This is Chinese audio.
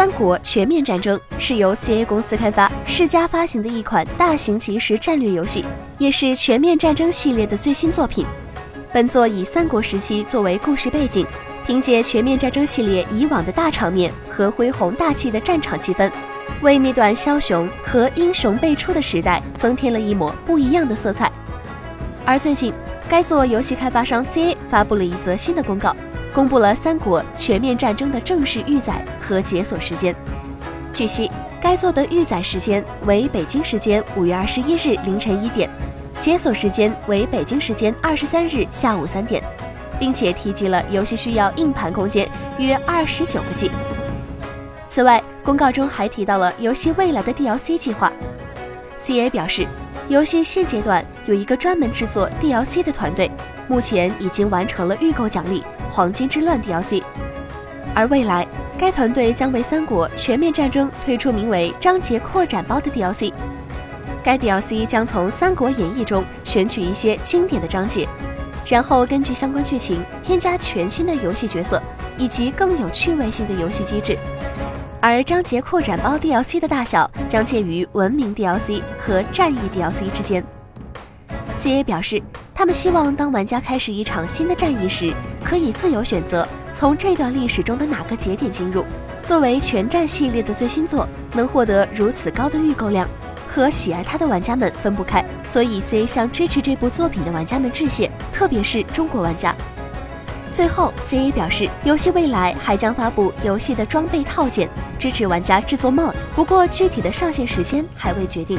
三国全面战争》是由 CA 公司开发、世嘉发行的一款大型即时战略游戏，也是《全面战争》系列的最新作品。本作以三国时期作为故事背景，凭借《全面战争》系列以往的大场面和恢宏大气的战场气氛，为那段枭雄和英雄辈出的时代增添了一抹不一样的色彩。而最近，该作游戏开发商 CA 发布了一则新的公告，公布了《三国全面战争》的正式预载和解锁时间。据悉，该作的预载时间为北京时间五月二十一日凌晨一点。解锁时间为北京时间二十三日下午三点，并且提及了游戏需要硬盘空间约二十九个 G。此外，公告中还提到了游戏未来的 DLC 计划。CA 表示，游戏现阶段有一个专门制作 DLC 的团队，目前已经完成了预购奖励《黄金之乱》DLC，而未来该团队将为《三国全面战争》推出名为“章节扩展包”的 DLC。该 DLC 将从《三国演义》中选取一些经典的章节，然后根据相关剧情添加全新的游戏角色以及更有趣味性的游戏机制。而章节扩展包 DLC 的大小将介于文明 DLC 和战役 DLC 之间。CA 表示，他们希望当玩家开始一场新的战役时，可以自由选择从这段历史中的哪个节点进入。作为全战系列的最新作，能获得如此高的预购量。和喜爱它的玩家们分不开，所以 C 向支持这部作品的玩家们致谢，特别是中国玩家。最后，CA 表示，游戏未来还将发布游戏的装备套件，支持玩家制作 MOD，不过具体的上线时间还未决定。